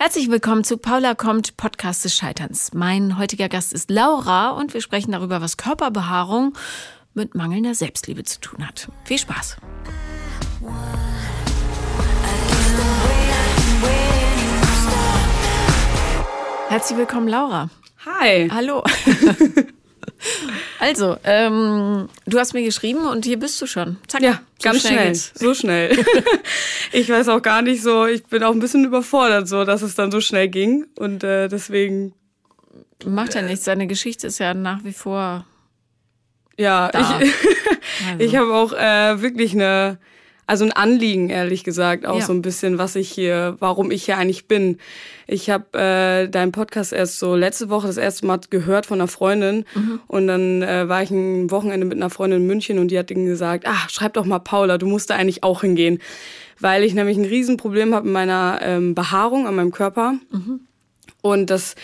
Herzlich willkommen zu Paula kommt, Podcast des Scheiterns. Mein heutiger Gast ist Laura und wir sprechen darüber, was Körperbehaarung mit mangelnder Selbstliebe zu tun hat. Viel Spaß! Herzlich willkommen, Laura. Hi. Hallo. also, ähm, du hast mir geschrieben und hier bist du schon. Zack. Ja, so ganz schnell. schnell. So schnell. ich weiß auch gar nicht so, ich bin auch ein bisschen überfordert, so dass es dann so schnell ging. Und äh, deswegen. Macht ja nichts. Seine Geschichte ist ja nach wie vor. Ja, da. ich, also. ich habe auch äh, wirklich eine also ein Anliegen, ehrlich gesagt, auch ja. so ein bisschen, was ich hier, warum ich hier eigentlich bin. Ich habe äh, deinen Podcast erst so letzte Woche das erste Mal gehört von einer Freundin mhm. und dann äh, war ich ein Wochenende mit einer Freundin in München und die hat dann gesagt, ach, schreib doch mal Paula, du musst da eigentlich auch hingehen, weil ich nämlich ein Riesenproblem habe mit meiner ähm, Behaarung an meinem Körper mhm. und das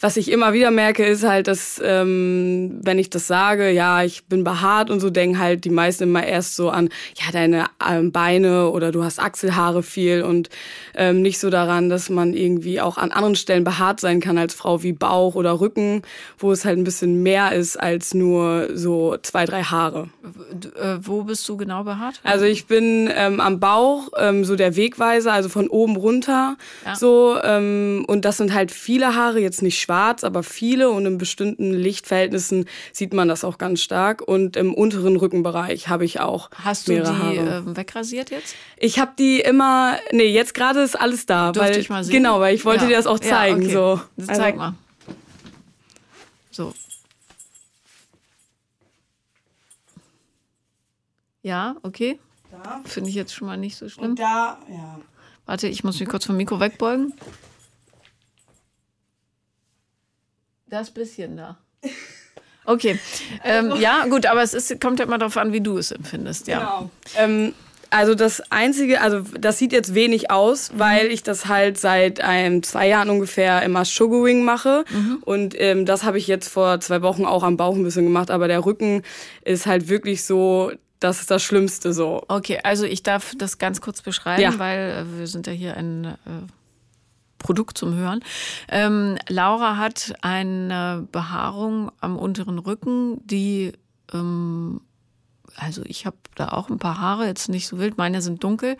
was ich immer wieder merke, ist halt, dass ähm, wenn ich das sage, ja, ich bin behaart und so, denken halt die meisten immer erst so an, ja, deine ähm, Beine oder du hast Achselhaare viel und ähm, nicht so daran, dass man irgendwie auch an anderen Stellen behaart sein kann als Frau wie Bauch oder Rücken, wo es halt ein bisschen mehr ist als nur so zwei, drei Haare. Äh, wo bist du genau behaart? Also ich bin ähm, am Bauch, ähm, so der Wegweiser, also von oben runter ja. so ähm, und das sind halt viele Haare, jetzt nicht schwarz, aber viele und in bestimmten Lichtverhältnissen sieht man das auch ganz stark. Und im unteren Rückenbereich habe ich auch. Hast du die Haare. Äh, wegrasiert jetzt? Ich habe die immer. Nee, jetzt gerade ist alles da. Durfte weil, ich mal sehen? Genau, weil ich wollte ja. dir das auch zeigen. Ja, okay. so. Also, zeig mal. So. Ja, okay. Finde ich jetzt schon mal nicht so schlimm. Und da, ja. Warte, ich muss mich kurz vom Mikro wegbeugen. Das bisschen da. Okay. Ähm, ja, gut, aber es ist, kommt ja immer darauf an, wie du es empfindest, ja. Genau. Ähm, also das Einzige, also das sieht jetzt wenig aus, mhm. weil ich das halt seit ähm, zwei Jahren ungefähr immer Sugaring mache. Mhm. Und ähm, das habe ich jetzt vor zwei Wochen auch am Bauch ein bisschen gemacht. Aber der Rücken ist halt wirklich so, das ist das Schlimmste so. Okay, also ich darf das ganz kurz beschreiben, ja. weil äh, wir sind ja hier ein äh, Produkt zum Hören. Ähm, Laura hat eine Behaarung am unteren Rücken, die, ähm, also ich habe da auch ein paar Haare, jetzt nicht so wild, meine sind dunkel.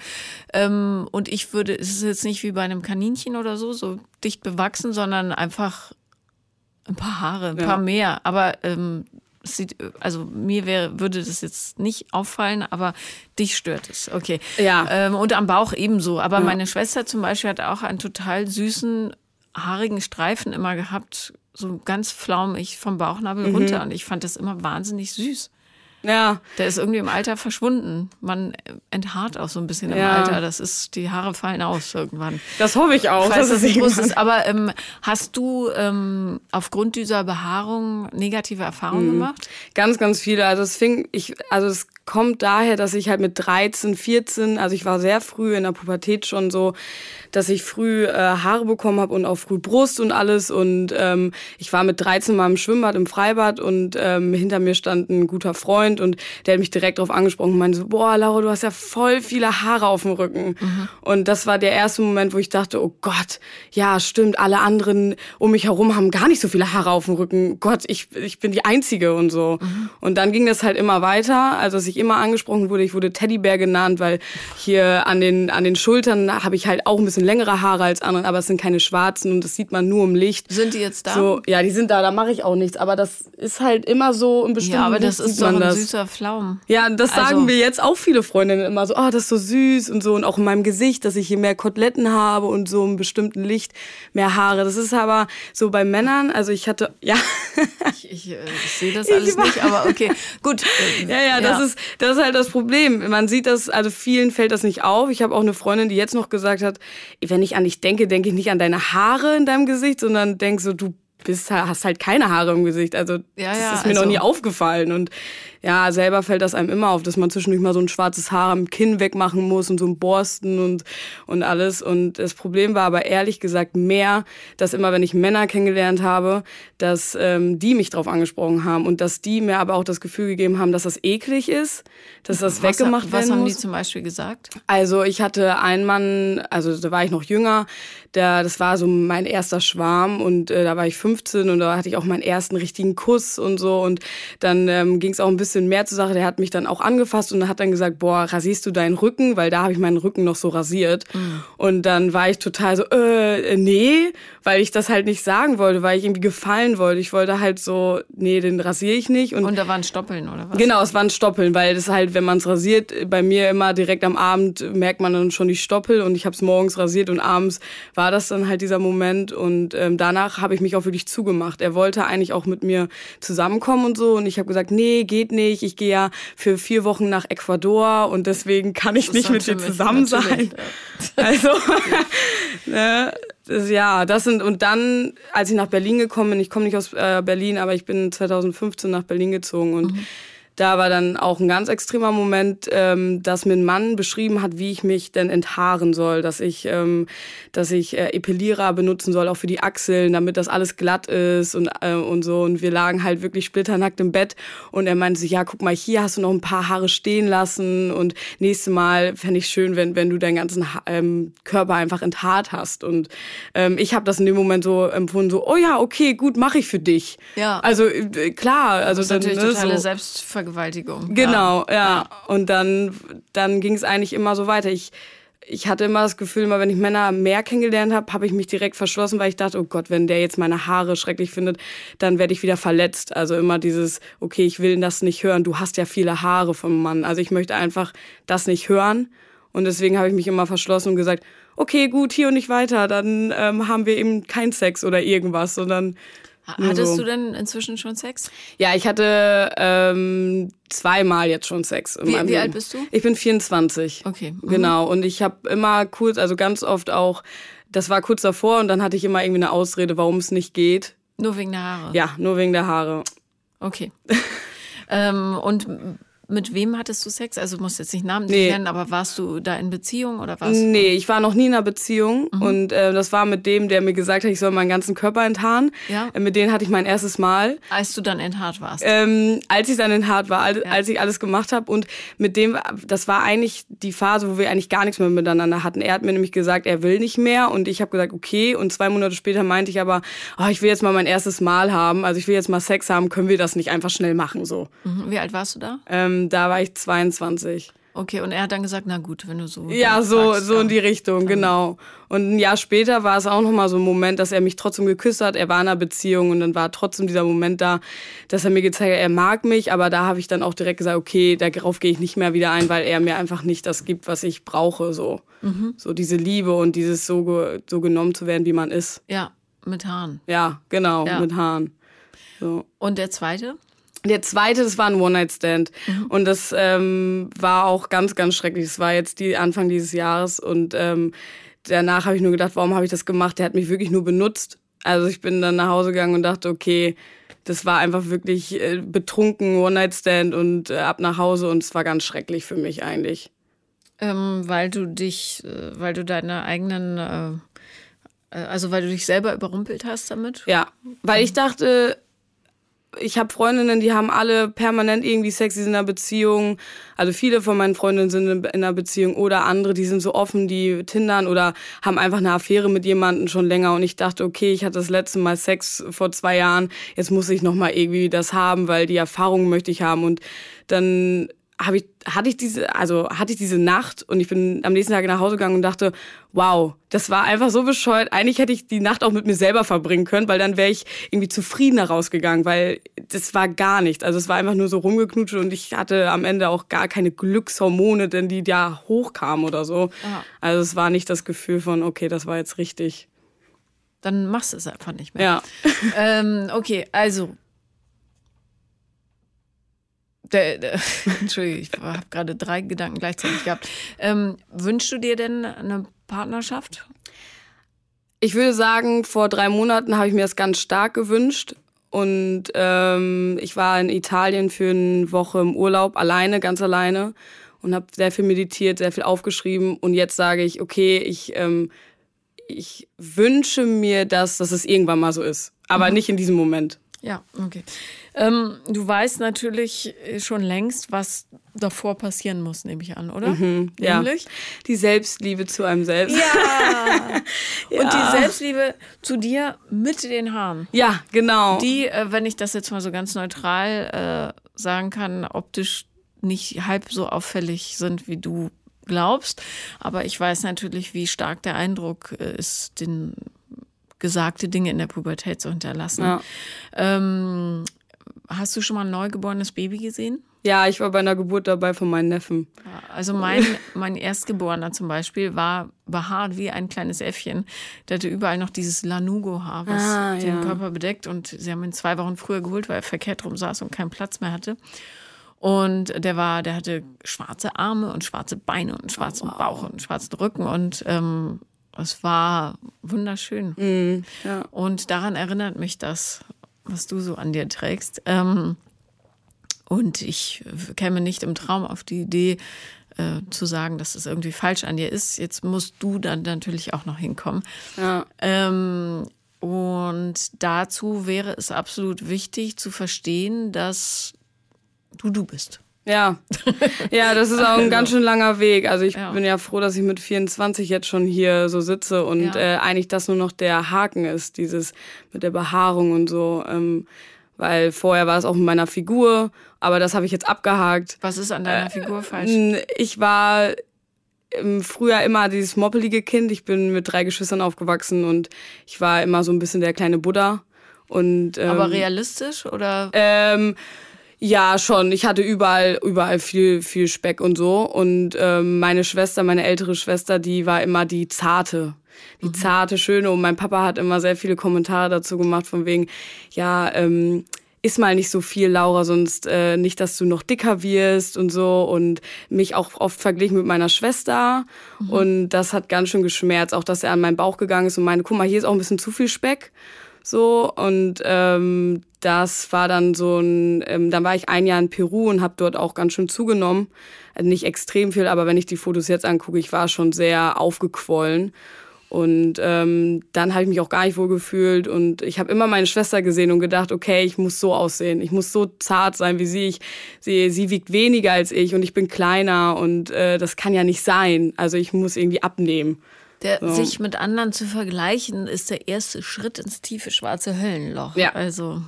Ähm, und ich würde, es ist jetzt nicht wie bei einem Kaninchen oder so, so dicht bewachsen, sondern einfach ein paar Haare, ein ja. paar mehr. Aber ähm, sieht, also mir wäre, würde das jetzt nicht auffallen, aber dich stört es. Okay. Ja. Ähm, und am Bauch ebenso. Aber ja. meine Schwester zum Beispiel hat auch einen total süßen, haarigen Streifen immer gehabt, so ganz flaumig vom Bauchnabel mhm. runter. Und ich fand das immer wahnsinnig süß. Ja. Der ist irgendwie im Alter verschwunden. Man enthaart auch so ein bisschen im Alter. Das ist, die Haare fallen aus irgendwann. Das hoffe ich auch. Falls das nicht ist. Aber ähm, hast du ähm, aufgrund dieser Behaarung negative Erfahrungen mhm. gemacht? Ganz, ganz viele. Also es fing, ich, also es kommt daher, dass ich halt mit 13, 14, also ich war sehr früh in der Pubertät schon so, dass ich früh äh, Haare bekommen habe und auch früh Brust und alles. Und ähm, ich war mit 13 mal im Schwimmbad, im Freibad und ähm, hinter mir stand ein guter Freund und der hat mich direkt darauf angesprochen und meinte so, boah, Laura, du hast ja voll viele Haare auf dem Rücken. Mhm. Und das war der erste Moment, wo ich dachte, oh Gott, ja, stimmt, alle anderen um mich herum haben gar nicht so viele Haare auf dem Rücken. Gott, ich, ich bin die Einzige und so. Mhm. Und dann ging das halt immer weiter, also dass ich immer angesprochen wurde, ich wurde Teddybär genannt, weil hier an den, an den Schultern habe ich halt auch ein bisschen längere Haare als andere, aber es sind keine schwarzen und das sieht man nur im Licht. Sind die jetzt da? So, ja, die sind da, da mache ich auch nichts. Aber das ist halt immer so im bestimmten Ja, aber das ist doch ein das. Süßer Pflaum. Ja, das also. sagen wir jetzt auch viele Freundinnen immer so, oh, das ist so süß und so. Und auch in meinem Gesicht, dass ich hier mehr Koteletten habe und so im bestimmten Licht mehr Haare. Das ist aber so bei Männern, also ich hatte, ja. Ich, ich, äh, ich sehe das alles nicht, aber okay, gut. Ja, ja, das, ja. Ist, das ist halt das Problem. Man sieht das, also vielen fällt das nicht auf. Ich habe auch eine Freundin, die jetzt noch gesagt hat, wenn ich an dich denke, denke ich nicht an deine Haare in deinem Gesicht, sondern denk so, du bist, hast halt keine Haare im Gesicht. Also ja, das ja, ist mir also. noch nie aufgefallen. Und ja, selber fällt das einem immer auf, dass man zwischendurch mal so ein schwarzes Haar am Kinn wegmachen muss und so ein Borsten und, und alles. Und das Problem war aber ehrlich gesagt mehr, dass immer, wenn ich Männer kennengelernt habe, dass ähm, die mich drauf angesprochen haben und dass die mir aber auch das Gefühl gegeben haben, dass das eklig ist, dass das was, weggemacht was werden muss. Was haben die zum Beispiel gesagt? Also ich hatte einen Mann, also da war ich noch jünger, da, das war so mein erster Schwarm und äh, da war ich 15 und da hatte ich auch meinen ersten richtigen Kuss und so und dann ähm, ging es auch ein bisschen mehr zur Sache. Der hat mich dann auch angefasst und hat dann gesagt, boah, rasierst du deinen Rücken? Weil da habe ich meinen Rücken noch so rasiert. Mhm. Und dann war ich total so, äh, nee, weil ich das halt nicht sagen wollte, weil ich irgendwie gefallen wollte. Ich wollte halt so, nee, den rasiere ich nicht. Und, und da waren Stoppeln oder was? Genau, es waren Stoppeln, weil das halt, wenn man es rasiert, bei mir immer direkt am Abend merkt man dann schon die Stoppel und ich habe es morgens rasiert und abends war das dann halt dieser Moment und ähm, danach habe ich mich auch wirklich zugemacht. Er wollte eigentlich auch mit mir zusammenkommen und so und ich habe gesagt, nee, geht nicht. Ich gehe ja für vier Wochen nach Ecuador und deswegen kann ich nicht mit dir zusammen sein. Ja. Also, ne, ja, das sind und dann, als ich nach Berlin gekommen bin, ich komme nicht aus äh, Berlin, aber ich bin 2015 nach Berlin gezogen und mhm da war dann auch ein ganz extremer Moment, ähm, dass mir ein Mann beschrieben hat, wie ich mich denn enthaaren soll, dass ich, ähm, dass ich äh, Epilierer benutzen soll, auch für die Achseln, damit das alles glatt ist und, äh, und so. Und wir lagen halt wirklich splitternackt im Bett und er meinte sich, ja, guck mal, hier hast du noch ein paar Haare stehen lassen und nächstes Mal fände ich schön, wenn, wenn du deinen ganzen ha ähm, Körper einfach enthaart hast. Und ähm, ich habe das in dem Moment so empfunden, so, oh ja, okay, gut, mache ich für dich. Ja. Also äh, klar, also das ist dann, natürlich ne, totale so. Selbstvergewisserung Vergewaltigung. Genau, ja. ja. Und dann, dann ging es eigentlich immer so weiter. Ich, ich hatte immer das Gefühl, immer wenn ich Männer mehr kennengelernt habe, habe ich mich direkt verschlossen, weil ich dachte, oh Gott, wenn der jetzt meine Haare schrecklich findet, dann werde ich wieder verletzt. Also immer dieses, okay, ich will das nicht hören, du hast ja viele Haare vom Mann. Also ich möchte einfach das nicht hören. Und deswegen habe ich mich immer verschlossen und gesagt, okay, gut, hier und nicht weiter, dann ähm, haben wir eben keinen Sex oder irgendwas, sondern Hattest so. du denn inzwischen schon Sex? Ja, ich hatte ähm, zweimal jetzt schon Sex. wie, wie alt bist du? Ich bin 24. Okay. Mhm. Genau. Und ich habe immer kurz, also ganz oft auch, das war kurz davor und dann hatte ich immer irgendwie eine Ausrede, warum es nicht geht. Nur wegen der Haare? Ja, nur wegen der Haare. Okay. ähm, und mit wem hattest du Sex? Also du musst jetzt nicht Namen nee. nennen, aber warst du da in Beziehung oder was? Nee, ich war noch nie in einer Beziehung mhm. und äh, das war mit dem, der mir gesagt hat, ich soll meinen ganzen Körper enthaaren. Ja. Äh, mit dem hatte ich mein erstes Mal. Als du dann enthaart warst? Ähm, als ich dann enthaart war, als, ja. als ich alles gemacht habe und mit dem, das war eigentlich die Phase, wo wir eigentlich gar nichts mehr miteinander hatten. Er hat mir nämlich gesagt, er will nicht mehr und ich habe gesagt, okay und zwei Monate später meinte ich aber, oh, ich will jetzt mal mein erstes Mal haben, also ich will jetzt mal Sex haben, können wir das nicht einfach schnell machen so. Mhm. Wie alt warst du da? Ähm, da war ich 22. Okay, und er hat dann gesagt, na gut, wenn du so. Ja, so, sagst, so in die Richtung, genau. Und ein Jahr später war es auch nochmal so ein Moment, dass er mich trotzdem geküsst hat. Er war in einer Beziehung und dann war trotzdem dieser Moment da, dass er mir gezeigt hat, er mag mich. Aber da habe ich dann auch direkt gesagt, okay, darauf gehe ich nicht mehr wieder ein, weil er mir einfach nicht das gibt, was ich brauche. So, mhm. so diese Liebe und dieses so, so genommen zu werden, wie man ist. Ja, mit Haaren. Ja, genau, ja. mit Haaren. So. Und der zweite? Der zweite, das war ein One-Night-Stand. Mhm. Und das ähm, war auch ganz, ganz schrecklich. Das war jetzt die Anfang dieses Jahres. Und ähm, danach habe ich nur gedacht, warum habe ich das gemacht? Der hat mich wirklich nur benutzt. Also ich bin dann nach Hause gegangen und dachte, okay, das war einfach wirklich äh, betrunken, One-Night-Stand und äh, ab nach Hause. Und es war ganz schrecklich für mich eigentlich. Ähm, weil du dich, äh, weil du deine eigenen, äh, äh, also weil du dich selber überrumpelt hast damit? Ja, weil ich dachte, ich habe Freundinnen, die haben alle permanent irgendwie Sex, die sind in einer Beziehung. Also viele von meinen Freundinnen sind in einer Beziehung oder andere, die sind so offen, die tindern oder haben einfach eine Affäre mit jemandem schon länger. Und ich dachte, okay, ich hatte das letzte Mal Sex vor zwei Jahren, jetzt muss ich nochmal irgendwie das haben, weil die Erfahrung möchte ich haben. Und dann habe ich, hatte ich diese, also hatte ich diese Nacht und ich bin am nächsten Tag nach Hause gegangen und dachte, wow, das war einfach so bescheuert. Eigentlich hätte ich die Nacht auch mit mir selber verbringen können, weil dann wäre ich irgendwie zufriedener rausgegangen, weil das war gar nichts. Also es war einfach nur so rumgeknutscht und ich hatte am Ende auch gar keine Glückshormone, denn die da hochkamen oder so. Aha. Also es war nicht das Gefühl von, okay, das war jetzt richtig. Dann machst du es einfach nicht mehr. Ja. ähm, okay, also der, der, Entschuldigung, ich habe gerade drei Gedanken gleichzeitig gehabt. Ähm, wünschst du dir denn eine Partnerschaft? Ich würde sagen, vor drei Monaten habe ich mir das ganz stark gewünscht. Und ähm, ich war in Italien für eine Woche im Urlaub, alleine, ganz alleine. Und habe sehr viel meditiert, sehr viel aufgeschrieben. Und jetzt sage ich, okay, ich, ähm, ich wünsche mir, dass, dass es irgendwann mal so ist. Aber mhm. nicht in diesem Moment. Ja, okay. Ähm, du weißt natürlich schon längst, was davor passieren muss, nehme ich an, oder? Mhm, Nämlich? Ja. Die Selbstliebe zu einem selbst. Ja. ja. Und die Selbstliebe zu dir mit den Haaren. Ja, genau. Die, äh, wenn ich das jetzt mal so ganz neutral äh, sagen kann, optisch nicht halb so auffällig sind, wie du glaubst. Aber ich weiß natürlich, wie stark der Eindruck äh, ist, den gesagte Dinge in der Pubertät zu hinterlassen. Ja. Ähm, hast du schon mal ein neugeborenes Baby gesehen? Ja, ich war bei einer Geburt dabei von meinen Neffen. Also mein, mein Erstgeborener zum Beispiel war behaart wie ein kleines Äffchen. Der hatte überall noch dieses Lanugo-Haar, was ah, den ja. Körper bedeckt. Und sie haben ihn zwei Wochen früher geholt, weil er verkehrt rum saß und keinen Platz mehr hatte. Und der war, der hatte schwarze Arme und schwarze Beine und schwarzen oh, wow. Bauch und schwarzen Rücken. Und ähm, es war wunderschön. Mm, ja. Und daran erinnert mich das, was du so an dir trägst. Ähm, und ich käme nicht im Traum auf die Idee, äh, zu sagen, dass es das irgendwie falsch an dir ist. Jetzt musst du dann natürlich auch noch hinkommen. Ja. Ähm, und dazu wäre es absolut wichtig zu verstehen, dass du du bist. Ja, ja, das ist auch ein also. ganz schön langer Weg. Also ich ja. bin ja froh, dass ich mit 24 jetzt schon hier so sitze und ja. äh, eigentlich das nur noch der Haken ist, dieses mit der Behaarung und so. Ähm, weil vorher war es auch mit meiner Figur, aber das habe ich jetzt abgehakt. Was ist an deiner äh, Figur falsch? Ich war früher immer dieses moppelige Kind. Ich bin mit drei Geschwistern aufgewachsen und ich war immer so ein bisschen der kleine Buddha. Und, ähm, aber realistisch oder? Ähm, ja, schon. Ich hatte überall, überall viel, viel Speck und so. Und ähm, meine Schwester, meine ältere Schwester, die war immer die zarte, die mhm. zarte, schöne. Und mein Papa hat immer sehr viele Kommentare dazu gemacht, von wegen, ja, ähm, iss mal nicht so viel, Laura, sonst äh, nicht, dass du noch dicker wirst und so. Und mich auch oft verglichen mit meiner Schwester. Mhm. Und das hat ganz schön geschmerzt, auch dass er an meinen Bauch gegangen ist und meine, guck mal, hier ist auch ein bisschen zu viel Speck. So, und ähm, das war dann so ein, ähm, dann war ich ein Jahr in Peru und habe dort auch ganz schön zugenommen. Also nicht extrem viel, aber wenn ich die Fotos jetzt angucke, ich war schon sehr aufgequollen. Und ähm, dann habe ich mich auch gar nicht wohl gefühlt. Und ich habe immer meine Schwester gesehen und gedacht, okay, ich muss so aussehen. Ich muss so zart sein wie sie. Ich, sie, sie wiegt weniger als ich und ich bin kleiner und äh, das kann ja nicht sein. Also ich muss irgendwie abnehmen. Der, so. Sich mit anderen zu vergleichen, ist der erste Schritt ins tiefe schwarze Höllenloch. Ja. Also.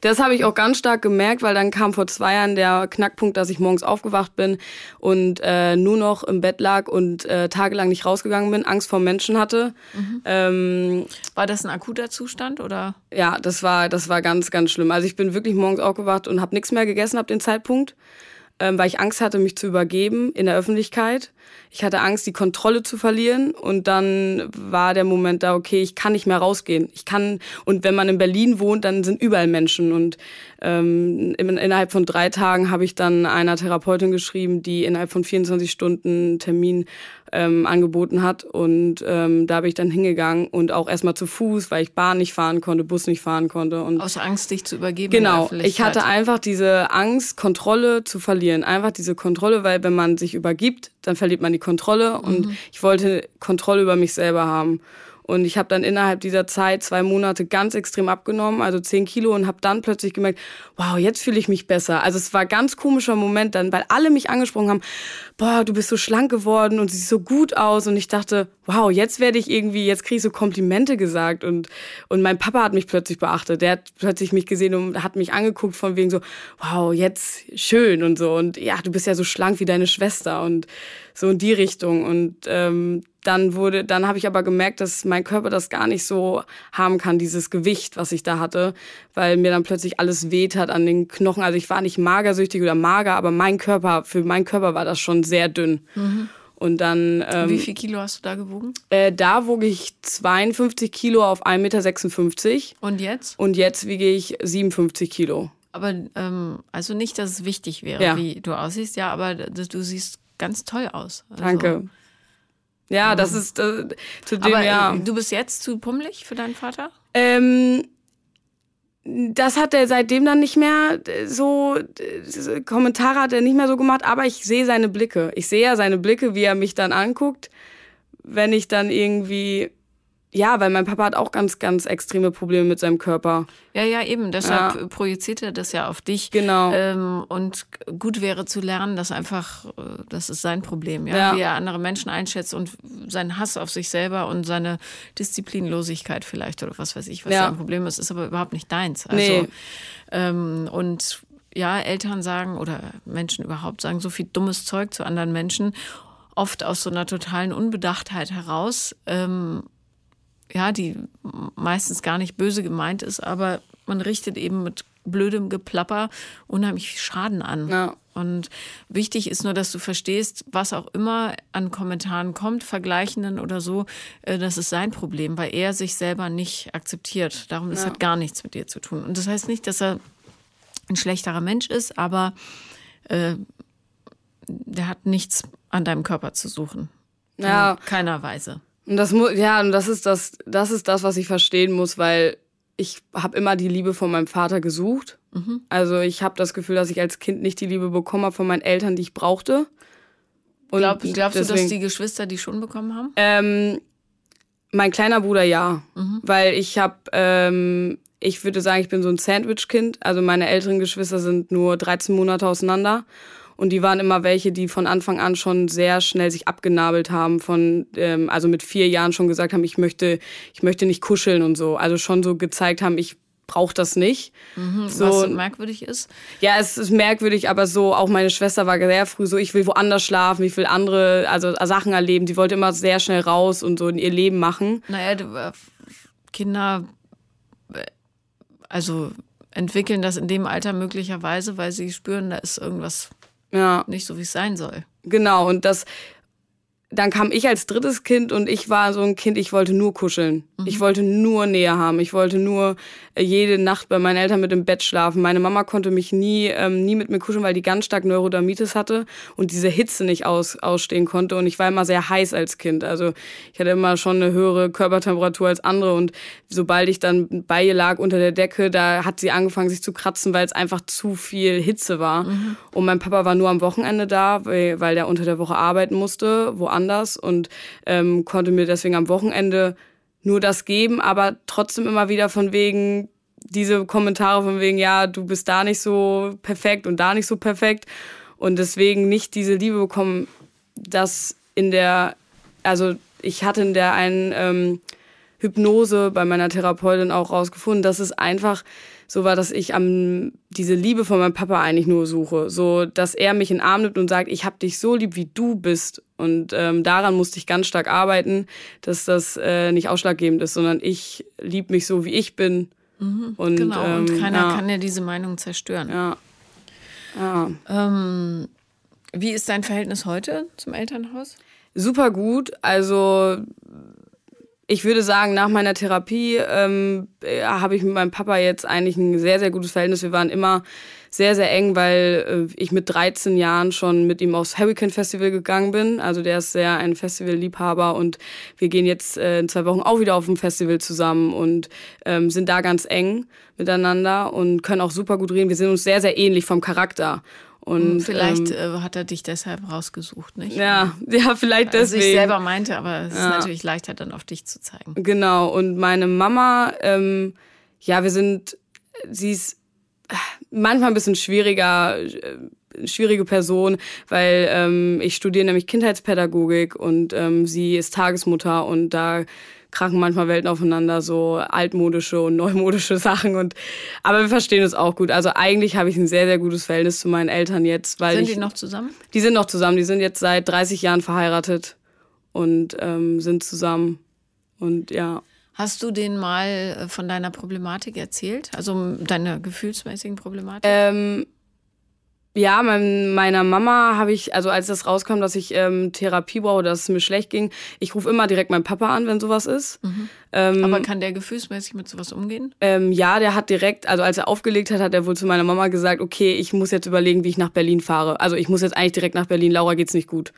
Das habe ich auch ganz stark gemerkt, weil dann kam vor zwei Jahren der Knackpunkt, dass ich morgens aufgewacht bin und äh, nur noch im Bett lag und äh, tagelang nicht rausgegangen bin, Angst vor Menschen hatte. Mhm. Ähm, war das ein akuter Zustand oder? Ja, das war das war ganz ganz schlimm. Also ich bin wirklich morgens aufgewacht und habe nichts mehr gegessen ab dem Zeitpunkt ähm, weil ich Angst hatte, mich zu übergeben in der Öffentlichkeit. Ich hatte Angst, die Kontrolle zu verlieren. Und dann war der Moment da, okay, ich kann nicht mehr rausgehen. Ich kann, und wenn man in Berlin wohnt, dann sind überall Menschen. Und ähm, innerhalb von drei Tagen habe ich dann einer Therapeutin geschrieben, die innerhalb von 24 Stunden einen Termin ähm, angeboten hat. Und ähm, da bin ich dann hingegangen und auch erstmal zu Fuß, weil ich Bahn nicht fahren konnte, Bus nicht fahren konnte. Und Aus Angst, dich zu übergeben. Genau. Ich hatte einfach diese Angst, Kontrolle zu verlieren. Einfach diese Kontrolle, weil wenn man sich übergibt, dann verliert man die Kontrolle. Und mhm. ich wollte Kontrolle über mich selber haben. Und ich habe dann innerhalb dieser Zeit zwei Monate ganz extrem abgenommen, also zehn Kilo, und habe dann plötzlich gemerkt, wow, jetzt fühle ich mich besser. Also es war ganz komischer Moment dann, weil alle mich angesprochen haben, boah, du bist so schlank geworden und siehst so gut aus. Und ich dachte, wow, jetzt werde ich irgendwie, jetzt kriege ich so Komplimente gesagt. Und, und mein Papa hat mich plötzlich beachtet. Der hat plötzlich mich gesehen und hat mich angeguckt von wegen so, wow, jetzt schön und so. Und ja, du bist ja so schlank wie deine Schwester und so in die Richtung. Und ähm, dann wurde, dann habe ich aber gemerkt, dass mein Körper das gar nicht so haben kann, dieses Gewicht, was ich da hatte, weil mir dann plötzlich alles weht hat an den Knochen. Also ich war nicht magersüchtig oder mager, aber mein Körper, für meinen Körper war das schon sehr dünn. Mhm. Und dann. Ähm, Wie viel Kilo hast du da gewogen? Äh, da wog ich 52 Kilo auf 1,56 Meter. Und jetzt? Und jetzt wiege ich 57 Kilo. Aber ähm, also nicht, dass es wichtig wäre, ja. wie du aussiehst, ja, aber du siehst ganz toll aus. Also, Danke. Ja, das ist äh, zu dem, Aber, ja. Du bist jetzt zu pummelig für deinen Vater? Ähm, das hat er seitdem dann nicht mehr so, Kommentare hat er nicht mehr so gemacht, aber ich sehe seine Blicke. Ich sehe ja seine Blicke, wie er mich dann anguckt, wenn ich dann irgendwie ja, weil mein Papa hat auch ganz, ganz extreme Probleme mit seinem Körper. Ja, ja, eben. Deshalb ja. projiziert er das ja auf dich. Genau. Ähm, und gut wäre zu lernen, dass einfach, äh, das ist sein Problem, ja? ja? wie er andere Menschen einschätzt und seinen Hass auf sich selber und seine Disziplinlosigkeit vielleicht oder was weiß ich, was ja. sein Problem ist, ist aber überhaupt nicht deins. Also, nee. Ähm, und ja, Eltern sagen oder Menschen überhaupt sagen so viel dummes Zeug zu anderen Menschen, oft aus so einer totalen Unbedachtheit heraus. Ähm, ja, die meistens gar nicht böse gemeint ist, aber man richtet eben mit blödem Geplapper unheimlich viel Schaden an. Ja. Und wichtig ist nur, dass du verstehst, was auch immer an Kommentaren kommt, vergleichenden oder so, äh, das ist sein Problem, weil er sich selber nicht akzeptiert. Darum, das ja. hat gar nichts mit dir zu tun. Und das heißt nicht, dass er ein schlechterer Mensch ist, aber äh, der hat nichts an deinem Körper zu suchen. Ja. In keiner Weise. Und das muss, ja, und das ist das, das ist das, was ich verstehen muss, weil ich habe immer die Liebe von meinem Vater gesucht. Mhm. Also ich habe das Gefühl, dass ich als Kind nicht die Liebe bekommen habe von meinen Eltern, die ich brauchte. Und Glaub, glaubst deswegen, du, dass die Geschwister die schon bekommen haben? Ähm, mein kleiner Bruder ja, mhm. weil ich habe, ähm, ich würde sagen, ich bin so ein Sandwich-Kind. Also meine älteren Geschwister sind nur 13 Monate auseinander. Und die waren immer welche, die von Anfang an schon sehr schnell sich abgenabelt haben, von, ähm, also mit vier Jahren schon gesagt haben, ich möchte, ich möchte nicht kuscheln und so. Also schon so gezeigt haben, ich brauche das nicht. Mhm, so, was merkwürdig ist? Ja, es ist merkwürdig, aber so, auch meine Schwester war sehr früh so, ich will woanders schlafen, ich will andere, also Sachen erleben. Die wollte immer sehr schnell raus und so in ihr Leben machen. Naja, äh, Kinder, äh, also entwickeln das in dem Alter möglicherweise, weil sie spüren, da ist irgendwas ja. Nicht so, wie es sein soll. Genau, und das, dann kam ich als drittes Kind und ich war so ein Kind, ich wollte nur kuscheln. Mhm. Ich wollte nur Nähe haben. Ich wollte nur äh, jede Nacht bei meinen Eltern mit im Bett schlafen. Meine Mama konnte mich nie, ähm, nie mit mir kuscheln, weil die ganz stark Neurodermitis hatte und diese Hitze nicht aus, ausstehen konnte. Und ich war immer sehr heiß als Kind. Also ich hatte immer schon eine höhere Körpertemperatur als andere. Und sobald ich dann bei ihr lag unter der Decke, da hat sie angefangen, sich zu kratzen, weil es einfach zu viel Hitze war. Mhm. Und mein Papa war nur am Wochenende da, weil, weil der unter der Woche arbeiten musste, woanders anders und ähm, konnte mir deswegen am Wochenende nur das geben, aber trotzdem immer wieder von wegen diese Kommentare von wegen, ja, du bist da nicht so perfekt und da nicht so perfekt und deswegen nicht diese Liebe bekommen, dass in der, also ich hatte in der einen ähm, Hypnose bei meiner Therapeutin auch rausgefunden, dass es einfach so war, dass ich am diese Liebe von meinem Papa eigentlich nur suche, so dass er mich in den Arm nimmt und sagt, ich hab dich so lieb, wie du bist. Und ähm, daran musste ich ganz stark arbeiten, dass das äh, nicht ausschlaggebend ist, sondern ich lieb mich so, wie ich bin. Mhm, und, genau, ähm, und keiner ja. kann ja diese Meinung zerstören. Ja. ja. Ähm, wie ist dein Verhältnis heute zum Elternhaus? Super gut. Also ich würde sagen, nach meiner Therapie ähm, äh, habe ich mit meinem Papa jetzt eigentlich ein sehr, sehr gutes Verhältnis. Wir waren immer sehr, sehr eng, weil äh, ich mit 13 Jahren schon mit ihm aufs Hurricane Festival gegangen bin. Also der ist sehr ein Festivalliebhaber und wir gehen jetzt äh, in zwei Wochen auch wieder auf ein Festival zusammen und ähm, sind da ganz eng miteinander und können auch super gut reden. Wir sind uns sehr, sehr ähnlich vom Charakter. Und, vielleicht ähm, äh, hat er dich deshalb rausgesucht, nicht? Ja, ja, vielleicht deswegen. Also ich selber meinte, aber es ja. ist natürlich leichter, dann auf dich zu zeigen. Genau. Und meine Mama, ähm, ja, wir sind, sie ist äh, manchmal ein bisschen schwieriger, äh, schwierige Person, weil ähm, ich studiere nämlich Kindheitspädagogik und ähm, sie ist Tagesmutter und da krachen manchmal Welten aufeinander, so altmodische und neumodische Sachen. Und, aber wir verstehen uns auch gut. Also eigentlich habe ich ein sehr, sehr gutes Verhältnis zu meinen Eltern jetzt. Weil sind ich, die noch zusammen? Die sind noch zusammen. Die sind jetzt seit 30 Jahren verheiratet und ähm, sind zusammen. Und ja. Hast du denen mal äh, von deiner Problematik erzählt? Also deiner gefühlsmäßigen Problematik? Ähm, ja, mein, meiner Mama habe ich, also als das rauskam, dass ich ähm, Therapie brauche, dass es mir schlecht ging, ich rufe immer direkt meinen Papa an, wenn sowas ist. Mhm. Ähm, Aber kann der gefühlsmäßig mit sowas umgehen? Ähm, ja, der hat direkt, also als er aufgelegt hat, hat er wohl zu meiner Mama gesagt, okay, ich muss jetzt überlegen, wie ich nach Berlin fahre. Also ich muss jetzt eigentlich direkt nach Berlin, Laura geht's nicht gut.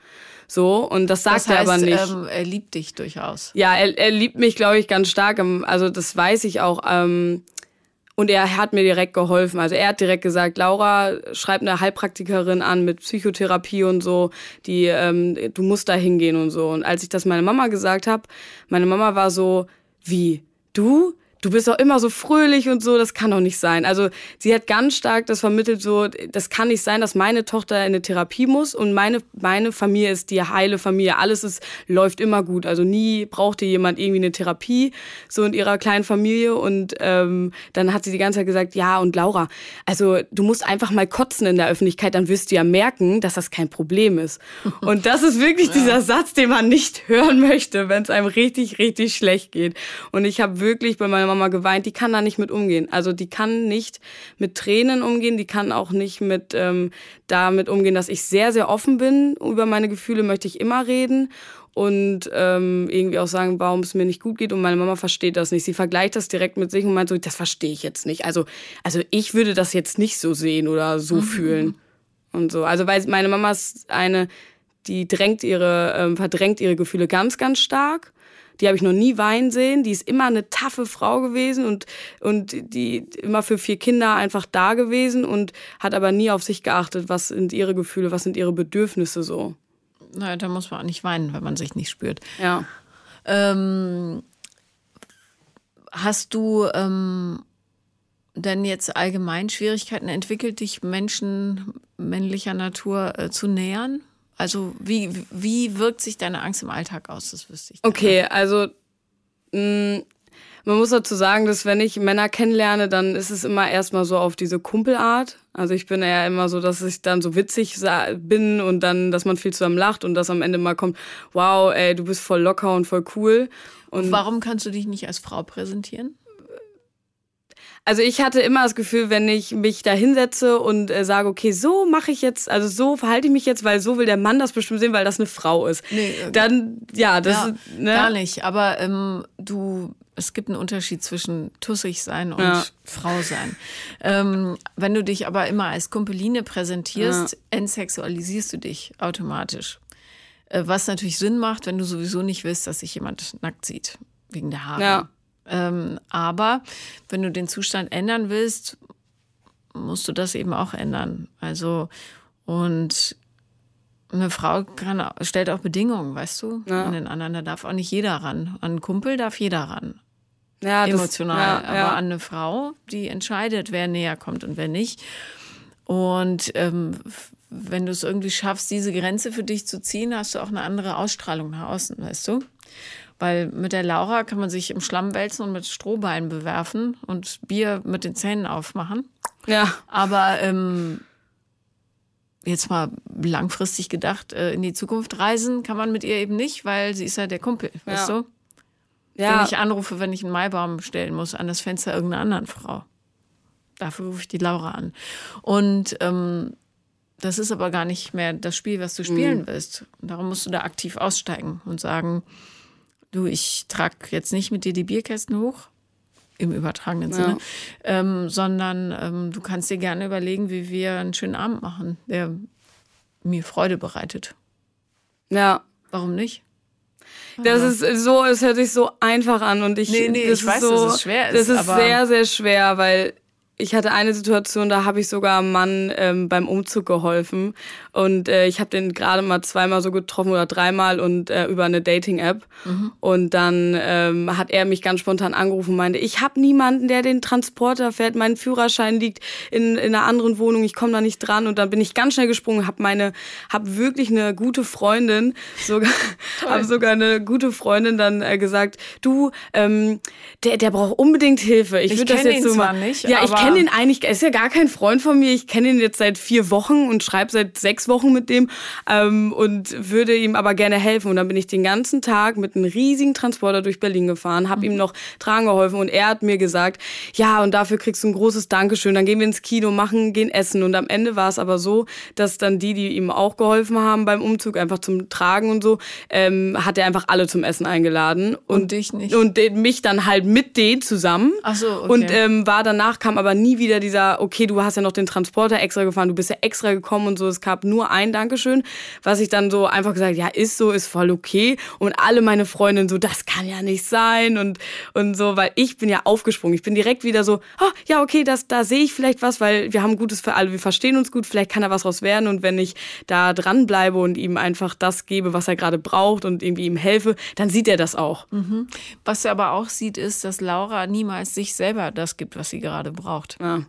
So, und das sagt das heißt, er aber nicht. Ähm, er liebt dich durchaus. Ja, er, er liebt mich, glaube ich, ganz stark. Also das weiß ich auch. Ähm, und er hat mir direkt geholfen. Also er hat direkt gesagt, Laura, schreib eine Heilpraktikerin an mit Psychotherapie und so, die, ähm, du musst da hingehen und so. Und als ich das meiner Mama gesagt habe, meine Mama war so, wie? Du? Du bist doch immer so fröhlich und so, das kann doch nicht sein. Also sie hat ganz stark das vermittelt, so, das kann nicht sein, dass meine Tochter in eine Therapie muss und meine, meine Familie ist die heile Familie. Alles ist, läuft immer gut. Also nie brauchte jemand irgendwie eine Therapie, so in ihrer kleinen Familie. Und ähm, dann hat sie die ganze Zeit gesagt, ja, und Laura, also du musst einfach mal kotzen in der Öffentlichkeit, dann wirst du ja merken, dass das kein Problem ist. Und das ist wirklich ja. dieser Satz, den man nicht hören möchte, wenn es einem richtig, richtig schlecht geht. Und ich habe wirklich bei meiner Mama geweint, die kann da nicht mit umgehen. Also die kann nicht mit Tränen umgehen, die kann auch nicht mit ähm, damit umgehen, dass ich sehr, sehr offen bin. Über meine Gefühle möchte ich immer reden und ähm, irgendwie auch sagen, warum es mir nicht gut geht. Und meine Mama versteht das nicht. Sie vergleicht das direkt mit sich und meint so, das verstehe ich jetzt nicht. Also, also ich würde das jetzt nicht so sehen oder so mhm. fühlen. Und so. Also, weil meine Mama ist eine, die drängt ihre, ähm, verdrängt ihre Gefühle ganz, ganz stark die habe ich noch nie weinen sehen. Die ist immer eine taffe Frau gewesen und, und die immer für vier Kinder einfach da gewesen und hat aber nie auf sich geachtet, was sind ihre Gefühle, was sind ihre Bedürfnisse so. Naja, da muss man auch nicht weinen, wenn man sich nicht spürt. Ja. Ähm, hast du ähm, denn jetzt allgemein Schwierigkeiten entwickelt, dich Menschen männlicher Natur äh, zu nähern? Also wie, wie wirkt sich deine Angst im Alltag aus? Das wüsste ich. Okay, also mh, mm, man muss dazu sagen, dass wenn ich Männer kennenlerne, dann ist es immer erstmal so auf diese Kumpelart. Also ich bin ja immer so, dass ich dann so witzig bin und dann, dass man viel zusammen lacht und dass am Ende mal kommt, wow, ey, du bist voll locker und voll cool. Und warum kannst du dich nicht als Frau präsentieren? Also ich hatte immer das Gefühl, wenn ich mich da hinsetze und äh, sage, okay, so mache ich jetzt, also so verhalte ich mich jetzt, weil so will der Mann das bestimmt sehen, weil das eine Frau ist. Nee, okay. Dann, ja, das ja, ne? Gar nicht, aber ähm, du, es gibt einen Unterschied zwischen tussig sein und ja. Frau sein. Ähm, wenn du dich aber immer als Kumpeline präsentierst, ja. entsexualisierst du dich automatisch. Äh, was natürlich Sinn macht, wenn du sowieso nicht willst, dass sich jemand nackt sieht, wegen der Haare. Ja. Ähm, aber wenn du den Zustand ändern willst, musst du das eben auch ändern. Also, und eine Frau kann, stellt auch Bedingungen, weißt du, ja. an den anderen. Da darf auch nicht jeder ran. An einen Kumpel darf jeder ran. Ja, Emotional. Das, ja. Aber an eine Frau, die entscheidet, wer näher kommt und wer nicht. Und ähm, wenn du es irgendwie schaffst, diese Grenze für dich zu ziehen, hast du auch eine andere Ausstrahlung nach außen, weißt du? Weil mit der Laura kann man sich im Schlamm wälzen und mit Strohballen bewerfen und Bier mit den Zähnen aufmachen. Ja. Aber ähm, jetzt mal langfristig gedacht, äh, in die Zukunft reisen kann man mit ihr eben nicht, weil sie ist ja der Kumpel, ja. weißt du? Ja. Den ich anrufe, wenn ich einen Maibaum stellen muss an das Fenster irgendeiner anderen Frau. Dafür rufe ich die Laura an. Und ähm, das ist aber gar nicht mehr das Spiel, was du spielen mhm. willst. Und darum musst du da aktiv aussteigen und sagen, du, ich trage jetzt nicht mit dir die Bierkästen hoch, im übertragenen ja. Sinne, ähm, sondern ähm, du kannst dir gerne überlegen, wie wir einen schönen Abend machen, der mir Freude bereitet. Ja. Warum nicht? Das ist so, es hört sich so einfach an und ich, nee, nee, ich weiß, so, dass es schwer ist. Das ist sehr, sehr schwer, weil ich hatte eine Situation, da habe ich sogar einem Mann ähm, beim Umzug geholfen und äh, ich habe den gerade mal zweimal so getroffen oder dreimal und äh, über eine Dating-App mhm. und dann ähm, hat er mich ganz spontan angerufen und meinte, ich habe niemanden, der den Transporter fährt, mein Führerschein liegt in, in einer anderen Wohnung, ich komme da nicht dran und dann bin ich ganz schnell gesprungen, habe meine, habe wirklich eine gute Freundin, sogar, habe sogar eine gute Freundin dann äh, gesagt, du, ähm, der, der braucht unbedingt Hilfe. Ich, ich würde das jetzt so mal nicht. Ja, ich kenne kenne ihn eigentlich, er ist ja gar kein Freund von mir. Ich kenne ihn jetzt seit vier Wochen und schreibe seit sechs Wochen mit dem ähm, und würde ihm aber gerne helfen. Und dann bin ich den ganzen Tag mit einem riesigen Transporter durch Berlin gefahren, habe mhm. ihm noch tragen geholfen und er hat mir gesagt, ja, und dafür kriegst du ein großes Dankeschön. Dann gehen wir ins Kino, machen, gehen essen. Und am Ende war es aber so, dass dann die, die ihm auch geholfen haben beim Umzug, einfach zum Tragen und so, ähm, hat er einfach alle zum Essen eingeladen. Und, und dich nicht. Und mich dann halt mit denen zusammen. Ach so, okay. Und ähm, war danach, kam aber aber nie wieder dieser, okay, du hast ja noch den Transporter extra gefahren, du bist ja extra gekommen und so. Es gab nur ein Dankeschön, was ich dann so einfach gesagt, ja, ist so, ist voll okay. Und alle meine Freundinnen so, das kann ja nicht sein und, und so, weil ich bin ja aufgesprungen. Ich bin direkt wieder so, oh, ja, okay, das, da sehe ich vielleicht was, weil wir haben Gutes für alle, wir verstehen uns gut, vielleicht kann da was raus werden. Und wenn ich da dranbleibe und ihm einfach das gebe, was er gerade braucht und irgendwie ihm helfe, dann sieht er das auch. Mhm. Was er aber auch sieht, ist, dass Laura niemals sich selber das gibt, was sie gerade braucht. Ja.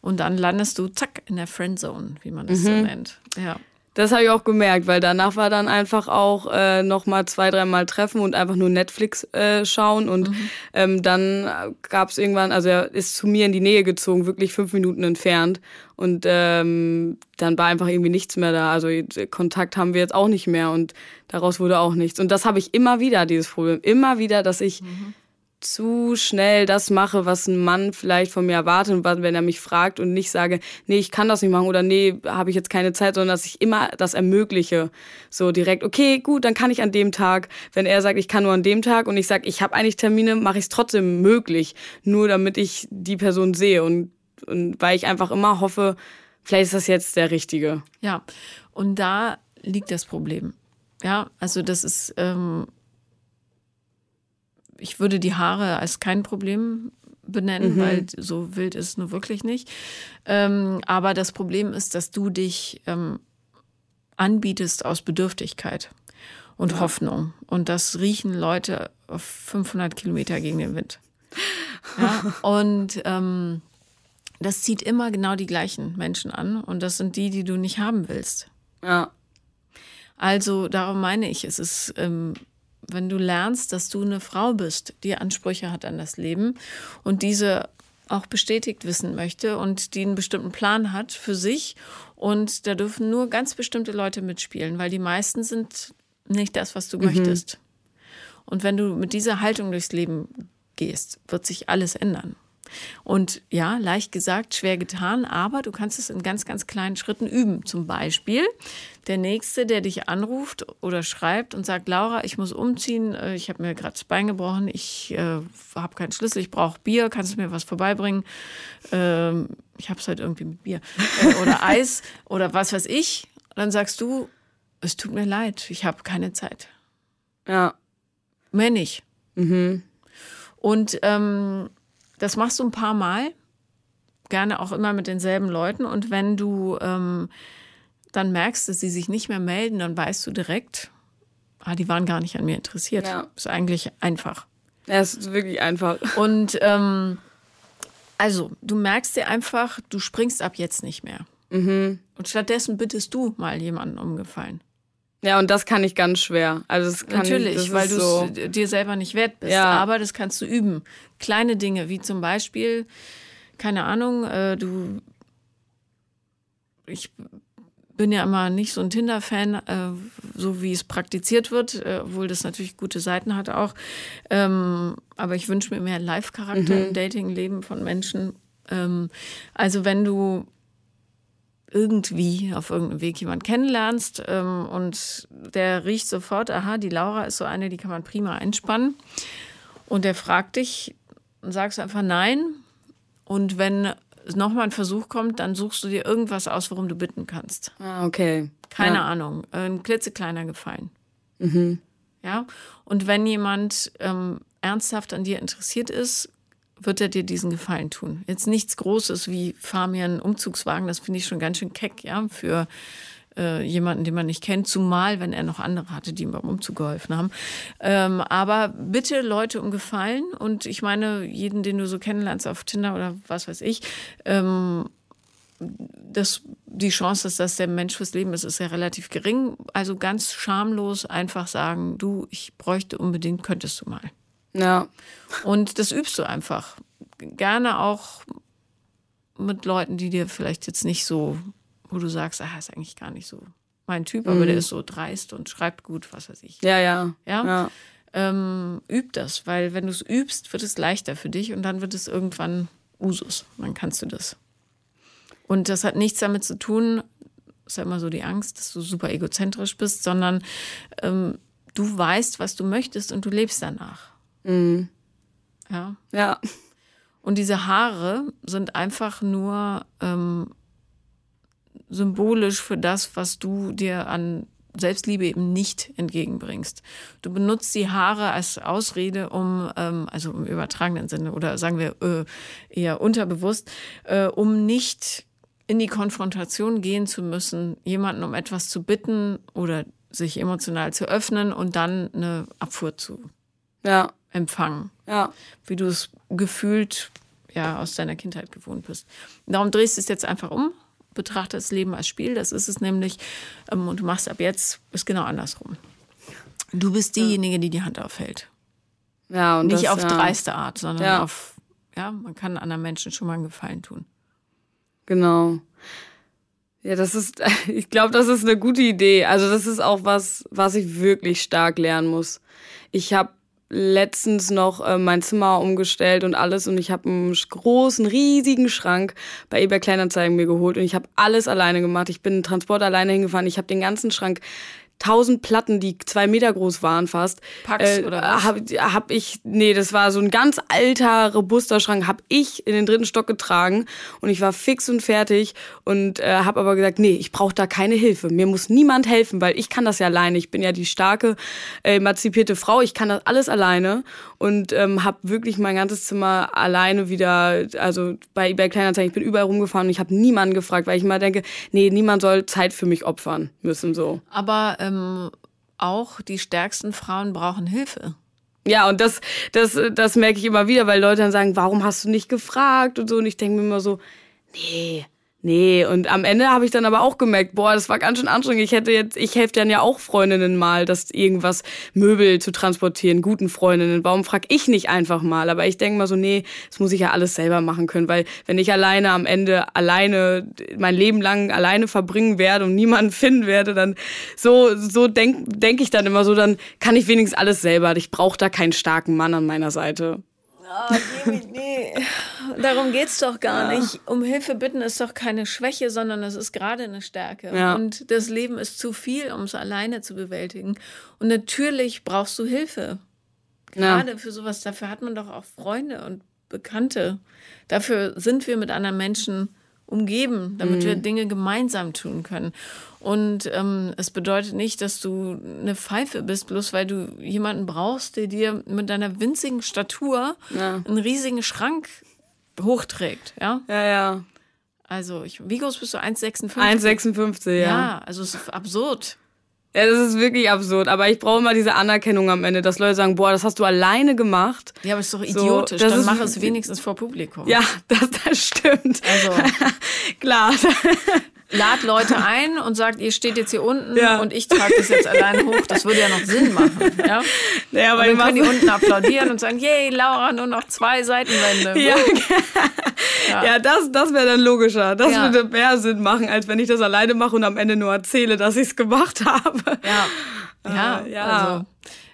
Und dann landest du zack in der Friendzone, wie man das mhm. so nennt. Ja. Das habe ich auch gemerkt, weil danach war dann einfach auch äh, noch mal zwei, dreimal treffen und einfach nur Netflix äh, schauen. Und mhm. ähm, dann gab es irgendwann, also er ist zu mir in die Nähe gezogen, wirklich fünf Minuten entfernt. Und ähm, dann war einfach irgendwie nichts mehr da. Also Kontakt haben wir jetzt auch nicht mehr und daraus wurde auch nichts. Und das habe ich immer wieder, dieses Problem. Immer wieder, dass ich mhm zu schnell das mache, was ein Mann vielleicht von mir erwartet, wenn er mich fragt und nicht sage, nee, ich kann das nicht machen oder nee, habe ich jetzt keine Zeit, sondern dass ich immer das ermögliche. So direkt, okay, gut, dann kann ich an dem Tag. Wenn er sagt, ich kann nur an dem Tag und ich sage, ich habe eigentlich Termine, mache ich es trotzdem möglich, nur damit ich die Person sehe und, und weil ich einfach immer hoffe, vielleicht ist das jetzt der Richtige. Ja, und da liegt das Problem. Ja, also das ist ähm, ich würde die Haare als kein Problem benennen, mhm. weil so wild ist es nur wirklich nicht. Ähm, aber das Problem ist, dass du dich ähm, anbietest aus Bedürftigkeit und ja. Hoffnung. Und das riechen Leute auf 500 Kilometer gegen den Wind. Ja? und ähm, das zieht immer genau die gleichen Menschen an. Und das sind die, die du nicht haben willst. Ja. Also darum meine ich, es ist ähm, wenn du lernst, dass du eine Frau bist, die Ansprüche hat an das Leben und diese auch bestätigt wissen möchte und die einen bestimmten Plan hat für sich. Und da dürfen nur ganz bestimmte Leute mitspielen, weil die meisten sind nicht das, was du mhm. möchtest. Und wenn du mit dieser Haltung durchs Leben gehst, wird sich alles ändern. Und ja, leicht gesagt, schwer getan, aber du kannst es in ganz, ganz kleinen Schritten üben. Zum Beispiel der Nächste, der dich anruft oder schreibt und sagt, Laura, ich muss umziehen, äh, ich habe mir gerade das Bein gebrochen, ich äh, habe keinen Schlüssel, ich brauche Bier, kannst du mir was vorbeibringen? Ähm, ich habe es halt irgendwie mit Bier. Äh, oder Eis oder was weiß ich. Und dann sagst du, es tut mir leid, ich habe keine Zeit. Ja. Mehr nicht. Mhm. Und ähm, das machst du ein paar Mal, gerne auch immer mit denselben Leuten. Und wenn du ähm, dann merkst, dass sie sich nicht mehr melden, dann weißt du direkt, ah, die waren gar nicht an mir interessiert. Ja. Ist eigentlich einfach. Ja, es ist wirklich einfach. Und ähm, also, du merkst dir einfach, du springst ab jetzt nicht mehr. Mhm. Und stattdessen bittest du mal jemanden umgefallen. Ja, und das kann ich ganz schwer. Also das kann Natürlich, ich, das weil du so dir selber nicht wert bist. Ja. Aber das kannst du üben. Kleine Dinge, wie zum Beispiel, keine Ahnung, äh, du. Ich bin ja immer nicht so ein Tinder-Fan, äh, so wie es praktiziert wird, äh, obwohl das natürlich gute Seiten hat auch. Ähm, aber ich wünsche mir mehr Live-Charakter mhm. im Dating-Leben von Menschen. Ähm, also wenn du irgendwie auf irgendeinem Weg jemanden kennenlernst ähm, und der riecht sofort, aha, die Laura ist so eine, die kann man prima einspannen. Und der fragt dich, und sagst einfach nein. Und wenn nochmal ein Versuch kommt, dann suchst du dir irgendwas aus, worum du bitten kannst. Ah, okay. Keine ja. Ahnung. Ein klitzekleiner Gefallen. Mhm. Ja. Und wenn jemand ähm, ernsthaft an dir interessiert ist, wird er dir diesen Gefallen tun. Jetzt nichts Großes wie fahr mir einen Umzugswagen, das finde ich schon ganz schön keck, ja, für äh, jemanden, den man nicht kennt, zumal wenn er noch andere hatte, die ihm beim Umzug geholfen haben. Ähm, aber bitte Leute um Gefallen und ich meine, jeden, den du so kennenlernst auf Tinder oder was weiß ich, ähm, das, die Chance, dass das der Mensch fürs Leben ist, ist ja relativ gering. Also ganz schamlos einfach sagen, du, ich bräuchte unbedingt, könntest du mal. Ja. Und das übst du einfach. Gerne auch mit Leuten, die dir vielleicht jetzt nicht so, wo du sagst, ah, ist eigentlich gar nicht so mein Typ, aber mhm. der ist so dreist und schreibt gut, was weiß ich. Ja, ja. Ja. ja. Ähm, üb das, weil wenn du es übst, wird es leichter für dich und dann wird es irgendwann Usus. Dann kannst du das. Und das hat nichts damit zu tun, ist ja immer so die Angst, dass du super egozentrisch bist, sondern ähm, du weißt, was du möchtest und du lebst danach. Mhm. Ja. Ja. Und diese Haare sind einfach nur ähm, symbolisch für das, was du dir an Selbstliebe eben nicht entgegenbringst. Du benutzt die Haare als Ausrede, um, ähm, also im übertragenen Sinne oder sagen wir äh, eher unterbewusst, äh, um nicht in die Konfrontation gehen zu müssen, jemanden um etwas zu bitten oder sich emotional zu öffnen und dann eine Abfuhr zu ja. Empfangen. Ja. Wie du es gefühlt ja aus deiner Kindheit gewohnt bist. Darum drehst du es jetzt einfach um betrachte das Leben als Spiel, das ist es nämlich. Ähm, und du machst ab jetzt ist genau andersrum. Du bist diejenige, die die Hand aufhält. Ja, und Nicht das, auf ja. dreiste Art, sondern ja. auf, ja, man kann anderen Menschen schon mal einen Gefallen tun. Genau. Ja, das ist, ich glaube, das ist eine gute Idee. Also das ist auch was, was ich wirklich stark lernen muss. Ich habe letztens noch äh, mein Zimmer umgestellt und alles und ich habe einen großen, riesigen Schrank bei eBay Kleinanzeigen mir geholt und ich habe alles alleine gemacht. Ich bin Transport alleine hingefahren. Ich habe den ganzen Schrank tausend Platten, die zwei Meter groß waren fast. Pax äh, oder was? Hab, hab ich, nee, das war so ein ganz alter, robuster Schrank, hab ich in den dritten Stock getragen und ich war fix und fertig und äh, habe aber gesagt, nee, ich brauche da keine Hilfe. Mir muss niemand helfen, weil ich kann das ja alleine. Ich bin ja die starke, äh, emanzipierte Frau. Ich kann das alles alleine und ähm, habe wirklich mein ganzes Zimmer alleine wieder, also bei eBay Kleinanzeigen, ich bin überall rumgefahren und ich habe niemanden gefragt, weil ich mal denke, nee, niemand soll Zeit für mich opfern müssen so. Aber ähm, auch die stärksten Frauen brauchen Hilfe. Ja, und das, das, das merke ich immer wieder, weil Leute dann sagen, warum hast du nicht gefragt und so. Und ich denke mir immer so, nee, Nee, und am Ende habe ich dann aber auch gemerkt, boah, das war ganz schön anstrengend. Ich hätte jetzt, ich helfe dann ja auch Freundinnen mal, das irgendwas Möbel zu transportieren, guten Freundinnen. Warum frag ich nicht einfach mal? Aber ich denke mal so, nee, das muss ich ja alles selber machen können, weil wenn ich alleine am Ende alleine mein Leben lang alleine verbringen werde und niemanden finden werde, dann so so denk denk ich dann immer so, dann kann ich wenigstens alles selber. Ich brauche da keinen starken Mann an meiner Seite. Oh, nee, darum geht es doch gar ja. nicht. Um Hilfe bitten ist doch keine Schwäche, sondern es ist gerade eine Stärke. Ja. Und das Leben ist zu viel, um es alleine zu bewältigen. Und natürlich brauchst du Hilfe. Gerade ja. für sowas. Dafür hat man doch auch Freunde und Bekannte. Dafür sind wir mit anderen Menschen umgeben, damit mhm. wir Dinge gemeinsam tun können. Und ähm, es bedeutet nicht, dass du eine Pfeife bist, bloß weil du jemanden brauchst, der dir mit deiner winzigen Statur ja. einen riesigen Schrank hochträgt. Ja, ja. ja. Also, ich, wie groß bist du? 1,56? 1,56, ja. Ja, also es ist absurd. Ja, das ist wirklich absurd. Aber ich brauche immer diese Anerkennung am Ende, dass Leute sagen, boah, das hast du alleine gemacht. Ja, aber ist doch idiotisch. So, Dann mach es wenigstens vor Publikum. Ja, das, das stimmt. Also. Klar lad Leute ein und sagt, ihr steht jetzt hier unten ja. und ich trage das jetzt allein hoch. Das würde ja noch Sinn machen. Ja, ja aber dann können die unten applaudieren und sagen, yay, Laura, nur noch zwei Seitenwände. Ja, ja. ja das, das wäre dann logischer. Das würde mehr Sinn machen, als wenn ich das alleine mache und am Ende nur erzähle, dass ich es gemacht habe. Ja, ja, ja. Also,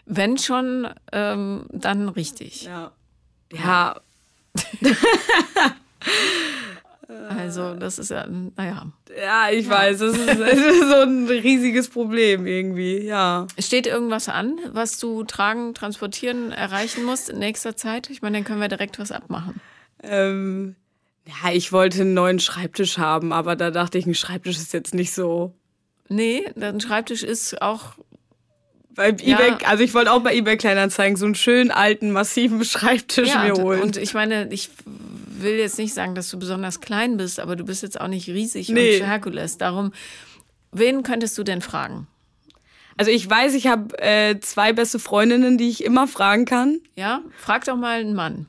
wenn schon, ähm, dann richtig. Ja. Ja. Also, das ist ja, naja. Ja, ich weiß, das ist, das ist, so ein riesiges Problem irgendwie, ja. Steht irgendwas an, was du tragen, transportieren, erreichen musst in nächster Zeit? Ich meine, dann können wir direkt was abmachen. Ähm, ja, ich wollte einen neuen Schreibtisch haben, aber da dachte ich, ein Schreibtisch ist jetzt nicht so. Nee, ein Schreibtisch ist auch bei eBay, ja. also ich wollte auch bei eBay Kleinanzeigen so einen schönen alten massiven Schreibtisch ja, mir holen. Und ich meine, ich will jetzt nicht sagen, dass du besonders klein bist, aber du bist jetzt auch nicht riesig nee. und Herkules. Darum, wen könntest du denn fragen? Also ich weiß, ich habe äh, zwei beste Freundinnen, die ich immer fragen kann. Ja, frag doch mal einen Mann.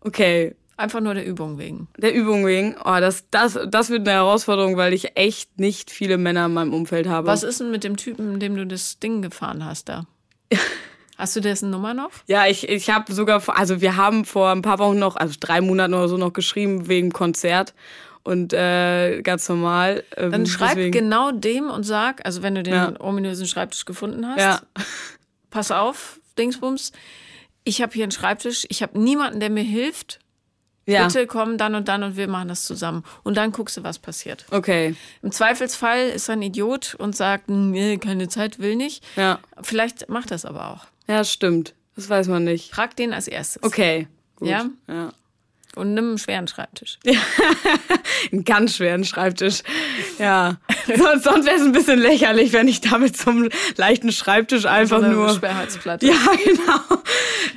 Okay. Einfach nur der Übung wegen. Der Übung wegen. Oh, das, das, das wird eine Herausforderung, weil ich echt nicht viele Männer in meinem Umfeld habe. Was ist denn mit dem Typen, dem du das Ding gefahren hast da? Hast du dessen Nummer noch? Ja, ich, ich habe sogar, also wir haben vor ein paar Wochen noch, also drei Monaten oder so noch geschrieben wegen Konzert und äh, ganz normal. Ähm, Dann schreib deswegen. genau dem und sag, also wenn du den ja. ominösen Schreibtisch gefunden hast, ja. pass auf, Dingsbums, ich habe hier einen Schreibtisch, ich habe niemanden, der mir hilft. Ja. Bitte komm dann und dann und wir machen das zusammen. Und dann guckst du, was passiert. Okay. Im Zweifelsfall ist er ein Idiot und sagt, nee, keine Zeit, will nicht. Ja. Vielleicht macht das aber auch. Ja, stimmt. Das weiß man nicht. Frag den als erstes. Okay. Gut. Ja? Ja. Und nimm einen schweren Schreibtisch. Ja, einen ganz schweren Schreibtisch. Ja. sonst sonst wäre es ein bisschen lächerlich, wenn ich damit zum leichten Schreibtisch einfach so eine nur. Sperrholzplatte. Ja, genau.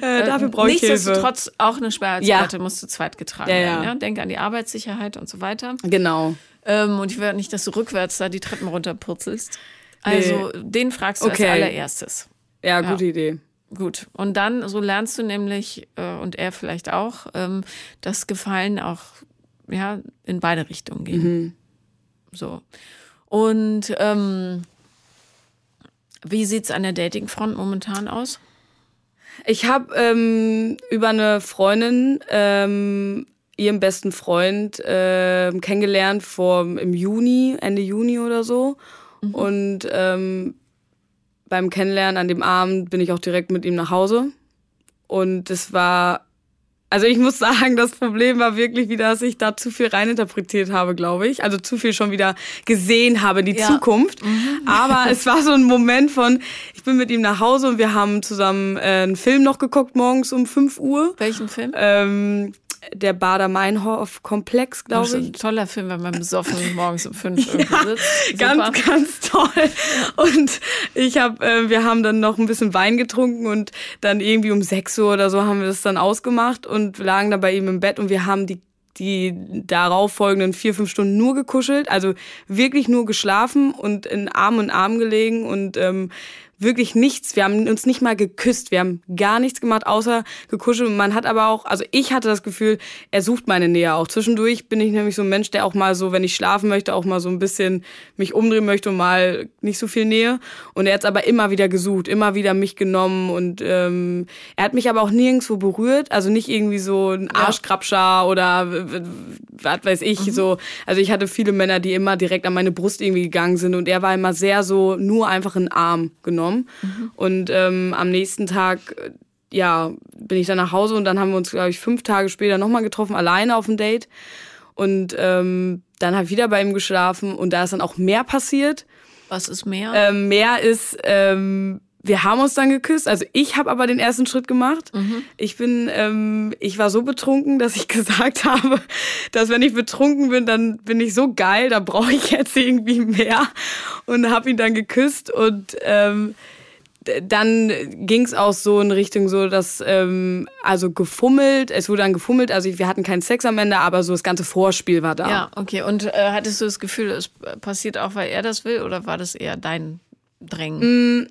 Äh, äh, dafür brauche ich Hilfe. Nichtsdestotrotz auch eine Sperrholzplatte ja. muss zu zweit getragen ja, werden. Ja. Denk an die Arbeitssicherheit und so weiter. Genau. Ähm, und ich will nicht, dass du rückwärts da die Treppen runterpurzelst. Also nee. den fragst du okay. als allererstes. Ja, gute Idee. Gut. Und dann, so lernst du nämlich, äh, und er vielleicht auch, ähm, dass Gefallen auch ja, in beide Richtungen gehen. Mhm. So. Und ähm, wie sieht es an der Datingfront momentan aus? Ich habe ähm, über eine Freundin ähm, ihren besten Freund äh, kennengelernt vor im Juni, Ende Juni oder so. Mhm. Und ähm, beim Kennenlernen an dem Abend bin ich auch direkt mit ihm nach Hause. Und es war, also ich muss sagen, das Problem war wirklich wieder, dass ich da zu viel reininterpretiert habe, glaube ich. Also zu viel schon wieder gesehen habe, die ja. Zukunft. Mhm. Aber es war so ein Moment von, ich bin mit ihm nach Hause und wir haben zusammen äh, einen Film noch geguckt morgens um 5 Uhr. Welchen Film? Ähm, der Bader-Meinhof-Komplex, glaube ich. Ein toller Film, wenn man besoffen morgens um fünf irgendwo ja, sitzt. Ganz, ganz toll. Und ich habe, äh, wir haben dann noch ein bisschen Wein getrunken und dann irgendwie um sechs Uhr oder so haben wir das dann ausgemacht und lagen dann bei ihm im Bett und wir haben die die darauf folgenden vier, fünf Stunden nur gekuschelt, also wirklich nur geschlafen und in Arm und Arm gelegen und ähm, wirklich nichts. Wir haben uns nicht mal geküsst. Wir haben gar nichts gemacht, außer gekuschelt. Und man hat aber auch, also ich hatte das Gefühl, er sucht meine Nähe auch. Zwischendurch bin ich nämlich so ein Mensch, der auch mal so, wenn ich schlafen möchte, auch mal so ein bisschen mich umdrehen möchte und mal nicht so viel Nähe. Und er hat es aber immer wieder gesucht, immer wieder mich genommen. Und ähm, er hat mich aber auch nirgendwo berührt. Also nicht irgendwie so ein Arschkrabscher oder was weiß ich. Mhm. So. Also ich hatte viele Männer, die immer direkt an meine Brust irgendwie gegangen sind. Und er war immer sehr so, nur einfach einen Arm genommen genommen. Mhm. Und ähm, am nächsten Tag, äh, ja, bin ich dann nach Hause und dann haben wir uns, glaube ich, fünf Tage später nochmal getroffen, alleine auf ein Date. Und ähm, dann habe ich wieder bei ihm geschlafen und da ist dann auch mehr passiert. Was ist mehr? Ähm, mehr ist, ähm, wir haben uns dann geküsst. Also ich habe aber den ersten Schritt gemacht. Mhm. Ich bin, ähm, ich war so betrunken, dass ich gesagt habe, dass wenn ich betrunken bin, dann bin ich so geil, da brauche ich jetzt irgendwie mehr. Und habe ihn dann geküsst und ähm, dann ging es auch so in Richtung so, dass ähm, also gefummelt, es wurde dann gefummelt, also wir hatten keinen Sex am Ende, aber so das ganze Vorspiel war da. Ja, okay. Und äh, hattest du das Gefühl, es passiert auch, weil er das will, oder war das eher dein Drängen? Mm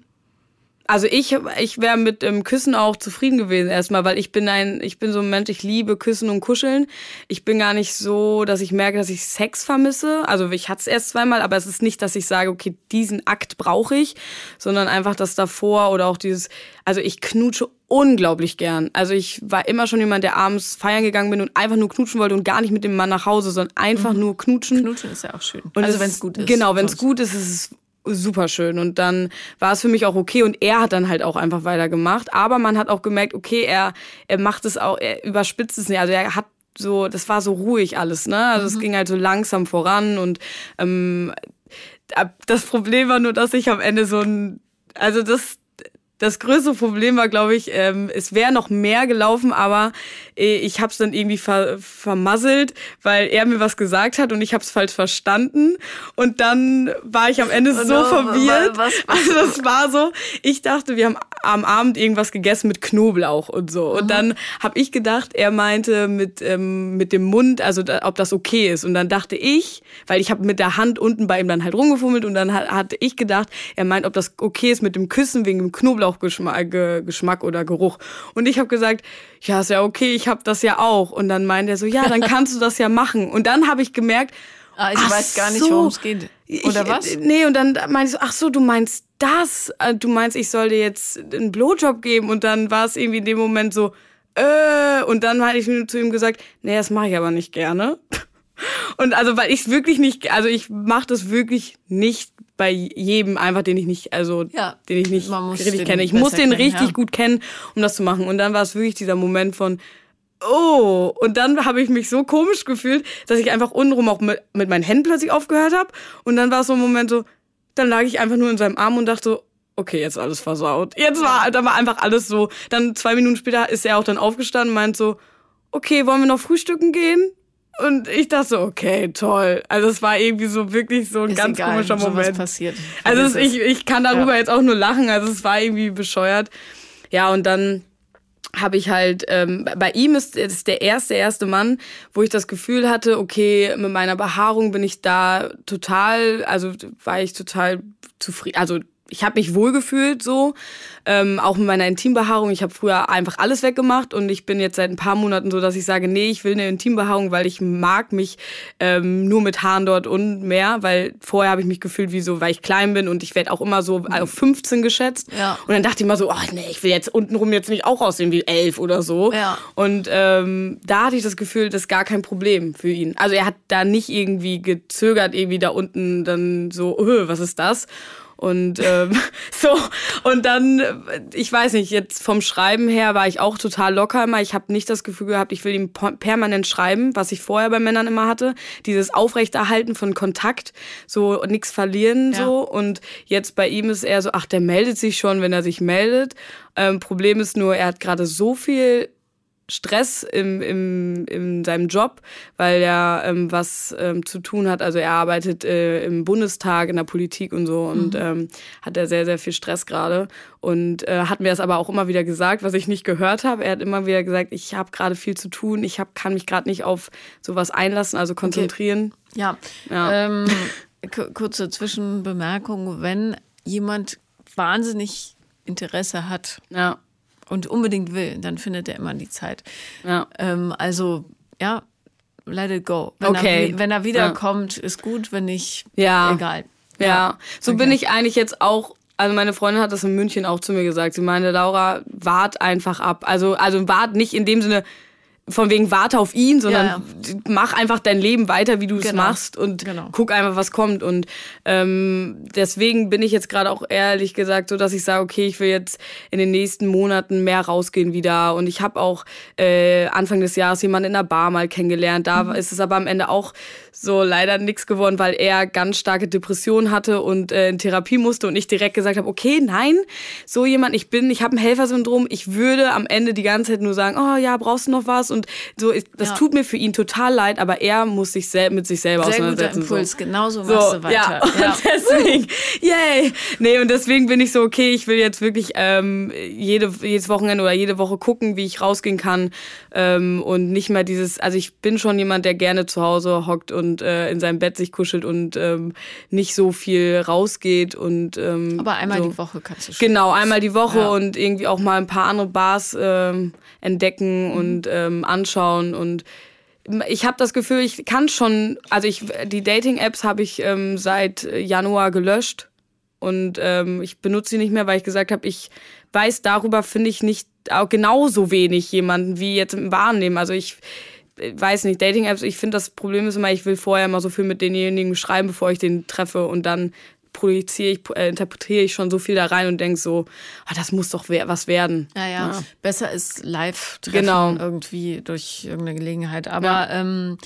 also ich, ich wäre mit ähm, Küssen auch zufrieden gewesen erstmal, weil ich bin ein, ich bin so ein Mensch, ich liebe Küssen und Kuscheln. Ich bin gar nicht so, dass ich merke, dass ich Sex vermisse. Also ich hatte es erst zweimal, aber es ist nicht, dass ich sage, okay, diesen Akt brauche ich, sondern einfach das davor oder auch dieses, also ich knutsche unglaublich gern. Also ich war immer schon jemand, der abends feiern gegangen bin und einfach nur knutschen wollte und gar nicht mit dem Mann nach Hause, sondern einfach mhm. nur knutschen. Knutschen ist ja auch schön. Und also wenn es gut ist. Genau, wenn es gut ist, ist es super schön und dann war es für mich auch okay. Und er hat dann halt auch einfach weitergemacht, aber man hat auch gemerkt, okay, er er macht es auch, er überspitzt es nicht, also er hat so, das war so ruhig alles, ne? Also mhm. es ging halt so langsam voran. Und ähm, das Problem war nur, dass ich am Ende so ein, also das das größte Problem war, glaube ich, ähm, es wäre noch mehr gelaufen, aber äh, ich habe es dann irgendwie ver vermasselt, weil er mir was gesagt hat und ich habe es falsch verstanden. Und dann war ich am Ende oh so no, verwirrt. Was, was, also das war so, ich dachte, wir haben am Abend irgendwas gegessen mit Knoblauch und so. Und mhm. dann habe ich gedacht, er meinte mit, ähm, mit dem Mund, also da, ob das okay ist. Und dann dachte ich, weil ich habe mit der Hand unten bei ihm dann halt rumgefummelt und dann hat, hatte ich gedacht, er meint, ob das okay ist mit dem Küssen wegen dem Knoblauch Knoblauchgeschmack oder Geruch. Und ich habe gesagt, ja, ist ja okay, ich habe das ja auch. Und dann meint er so, ja, dann kannst du das ja machen. Und dann habe ich gemerkt, ah, ich weiß gar nicht, so, worum es geht. Oder ich, was? Nee, und dann meinte ich so, ach so, du meinst das? Äh, du meinst, ich soll dir jetzt einen Blowjob geben? Und dann war es irgendwie in dem Moment so, äh, und dann hatte ich zu ihm gesagt, nee, das mache ich aber nicht gerne. Und also, weil ich es wirklich nicht, also ich mache das wirklich nicht bei jedem einfach, den ich nicht, also ja, den ich nicht richtig kenne. Ich muss den kennen, richtig ja. gut kennen, um das zu machen. Und dann war es wirklich dieser Moment von, oh, und dann habe ich mich so komisch gefühlt, dass ich einfach untenrum auch mit, mit meinen Händen plötzlich aufgehört habe. Und dann war es so ein Moment so, dann lag ich einfach nur in seinem Arm und dachte so, okay, jetzt alles versaut. Jetzt war, da war einfach alles so. Dann zwei Minuten später ist er auch dann aufgestanden und meint so, okay, wollen wir noch frühstücken gehen? Und ich dachte so, okay, toll. Also es war irgendwie so wirklich so ein ist ganz egal, komischer Moment. passiert. Also es, ich, ich kann darüber ja. jetzt auch nur lachen. Also es war irgendwie bescheuert. Ja, und dann habe ich halt, ähm, bei ihm ist, ist der erste, erste Mann, wo ich das Gefühl hatte, okay, mit meiner Behaarung bin ich da total, also war ich total zufrieden, also ich habe mich wohlgefühlt so, ähm, auch mit meiner Intimbehaarung. Ich habe früher einfach alles weggemacht und ich bin jetzt seit ein paar Monaten so, dass ich sage, nee, ich will eine Intimbehaarung, weil ich mag mich ähm, nur mit Haaren dort und mehr, weil vorher habe ich mich gefühlt wie so, weil ich klein bin und ich werde auch immer so auf 15 geschätzt. Ja. Und dann dachte ich immer so, ach nee, ich will jetzt untenrum jetzt nicht auch aussehen wie 11 oder so. Ja. Und ähm, da hatte ich das Gefühl, das ist gar kein Problem für ihn. Also er hat da nicht irgendwie gezögert, irgendwie da unten dann so, öh, was ist das? Und ähm, so, und dann, ich weiß nicht, jetzt vom Schreiben her war ich auch total locker immer. Ich habe nicht das Gefühl gehabt, ich will ihm permanent schreiben, was ich vorher bei Männern immer hatte. Dieses Aufrechterhalten von Kontakt, so nichts verlieren, ja. so. Und jetzt bei ihm ist er so, ach, der meldet sich schon, wenn er sich meldet. Ähm, Problem ist nur, er hat gerade so viel Stress im, im, in seinem Job, weil er ähm, was ähm, zu tun hat. Also er arbeitet äh, im Bundestag, in der Politik und so und mhm. ähm, hat er sehr, sehr viel Stress gerade. Und äh, hat mir das aber auch immer wieder gesagt, was ich nicht gehört habe. Er hat immer wieder gesagt, ich habe gerade viel zu tun, ich hab, kann mich gerade nicht auf sowas einlassen, also konzentrieren. Okay. Ja. ja. Ähm, kurze Zwischenbemerkung, wenn jemand wahnsinnig Interesse hat. Ja und unbedingt will, dann findet er immer die Zeit. Ja. Ähm, also, ja, let it go. Wenn okay. Er, wenn er wiederkommt, ja. ist gut, wenn nicht, ja. egal. Ja, ja. so okay. bin ich eigentlich jetzt auch also meine Freundin hat das in München auch zu mir gesagt. Sie meinte, Laura, wart einfach ab. Also, also wart nicht in dem Sinne, von wegen warte auf ihn, sondern ja, ja. mach einfach dein Leben weiter, wie du es genau. machst und genau. guck einfach, was kommt. Und ähm, deswegen bin ich jetzt gerade auch ehrlich gesagt so, dass ich sage, okay, ich will jetzt in den nächsten Monaten mehr rausgehen wieder. Und ich habe auch äh, Anfang des Jahres jemanden in der Bar mal kennengelernt. Da mhm. ist es aber am Ende auch so leider nichts geworden, weil er ganz starke Depressionen hatte und äh, in Therapie musste und ich direkt gesagt habe, okay, nein, so jemand ich bin, ich habe ein Helfersyndrom, ich würde am Ende die ganze Zeit nur sagen, oh ja, brauchst du noch was und so, das ja. tut mir für ihn total leid, aber er muss sich sel mit sich selber Sehr auseinandersetzen. Guter Impuls, so. genauso machst so, du weiter. Ja, und ja. deswegen, yay, nee, und deswegen bin ich so, okay, ich will jetzt wirklich ähm, jede, jedes Wochenende oder jede Woche gucken, wie ich rausgehen kann ähm, und nicht mehr dieses, also ich bin schon jemand, der gerne zu Hause hockt und und äh, in seinem Bett sich kuschelt und ähm, nicht so viel rausgeht und ähm, aber einmal so. die Woche kannst du schon genau einmal die Woche ja. und irgendwie auch mal ein paar andere Bars ähm, entdecken mhm. und ähm, anschauen und ich habe das Gefühl, ich kann schon, also ich die Dating-Apps habe ich ähm, seit Januar gelöscht und ähm, ich benutze sie nicht mehr, weil ich gesagt habe, ich weiß darüber finde ich nicht auch genauso wenig jemanden wie jetzt im Wahrnehmen. Also ich weiß nicht, Dating-Apps, ich finde, das Problem ist immer, ich will vorher immer so viel mit denjenigen schreiben, bevor ich den treffe und dann projiziere ich, äh, interpretiere ich schon so viel da rein und denke so, ah, das muss doch was werden. Ja, ja, ja. besser ist Live-Treffen genau. irgendwie durch irgendeine Gelegenheit. Aber ja. ähm,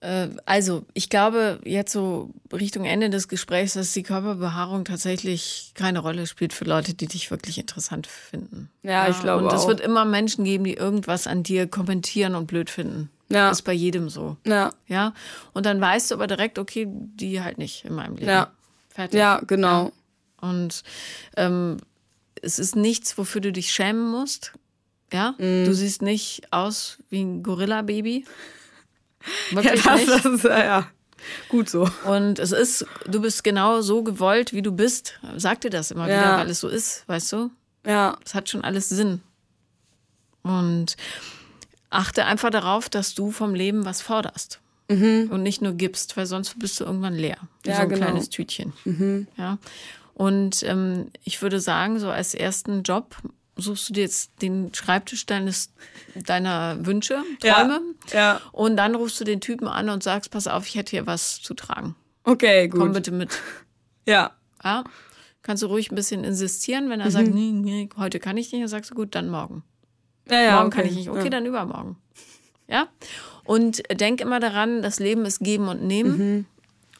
äh, also, ich glaube, jetzt so Richtung Ende des Gesprächs, dass die Körperbehaarung tatsächlich keine Rolle spielt für Leute, die dich wirklich interessant finden. Ja, ich glaube Und es wird immer Menschen geben, die irgendwas an dir kommentieren und blöd finden. Ja. Ist bei jedem so. Ja. Ja. Und dann weißt du aber direkt, okay, die halt nicht in meinem Leben. Ja. Fertig. Ja, genau. Ja. Und ähm, es ist nichts, wofür du dich schämen musst. Ja. Mm. Du siehst nicht aus wie ein Gorilla-Baby. Wirklich ja, das, das ist ja gut so. Und es ist, du bist genau so gewollt, wie du bist. Sag dir das immer ja. wieder, weil es so ist, weißt du? Ja. Es hat schon alles Sinn. Und achte einfach darauf, dass du vom Leben was forderst. Mhm. Und nicht nur gibst, weil sonst bist du irgendwann leer. Wie ja, so ein genau. kleines Tütchen. Mhm. Ja. Und ähm, ich würde sagen, so als ersten Job suchst du dir jetzt den Schreibtisch deines, deiner Wünsche, Träume. Ja, ja. Und dann rufst du den Typen an und sagst, pass auf, ich hätte hier was zu tragen. Okay, gut. Komm bitte mit. Ja. Ja. Kannst du ruhig ein bisschen insistieren, wenn er mhm. sagt, nee, nee, heute kann ich nicht, dann sagst du, gut, dann morgen. Ja, ja, morgen okay. kann ich nicht. Okay, ja. dann übermorgen. Ja? Und denk immer daran, das Leben ist geben und nehmen. Mhm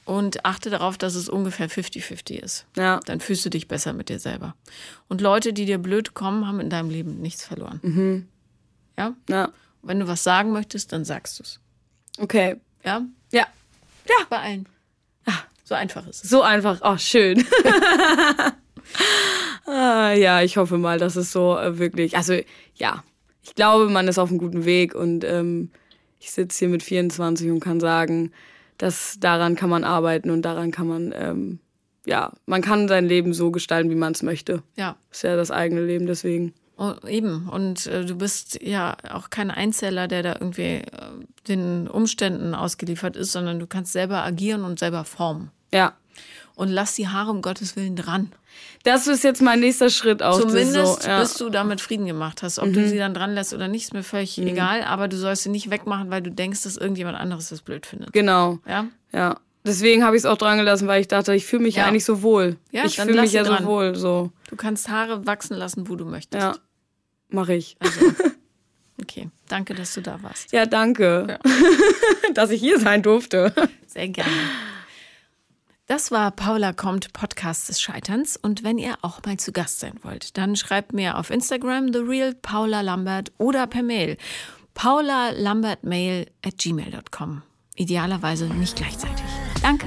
und achte darauf, dass es ungefähr 50-50 ist. Ja. Dann fühlst du dich besser mit dir selber. Und Leute, die dir blöd kommen, haben in deinem Leben nichts verloren. Mhm. Ja? Ja. Wenn du was sagen möchtest, dann sagst du es. Okay. Ja? Ja. Ja. Bei allen. So einfach ist es. So einfach. Oh, schön. ah, ja, ich hoffe mal, dass es so äh, wirklich. Also, ja. Ich glaube, man ist auf einem guten Weg und ähm, ich sitze hier mit 24 und kann sagen, dass daran kann man arbeiten und daran kann man, ähm, ja, man kann sein Leben so gestalten, wie man es möchte. Ja. Ist ja das eigene Leben, deswegen. Oh, eben. Und äh, du bist ja auch kein Einzeller, der da irgendwie äh, den Umständen ausgeliefert ist, sondern du kannst selber agieren und selber formen. Ja. Und lass die Haare um Gottes Willen dran. Das ist jetzt mein nächster Schritt auch. Zumindest so, ja. bis du damit Frieden gemacht hast. Ob du sie dann dran lässt oder nicht, ist mir völlig egal. Aber du sollst sie nicht wegmachen, weil du denkst, dass irgendjemand anderes das blöd findet. Genau. Ja? Ja. Deswegen habe ich es auch dran gelassen, weil ich dachte, ich fühle mich ja. Ja. eigentlich so wohl. Ja, ich fühle mich ja so dran. wohl. So. Du kannst Haare wachsen lassen, wo du möchtest. Ja. Mache ich. Also, okay. Danke, dass du da warst. Ja, danke, dass ich hier sein durfte. Sehr gerne. Das war Paula kommt, Podcast des Scheiterns. Und wenn ihr auch mal zu Gast sein wollt, dann schreibt mir auf Instagram The Real Paula Lambert oder per Mail paulalambertmail at gmail.com. Idealerweise nicht gleichzeitig. Danke.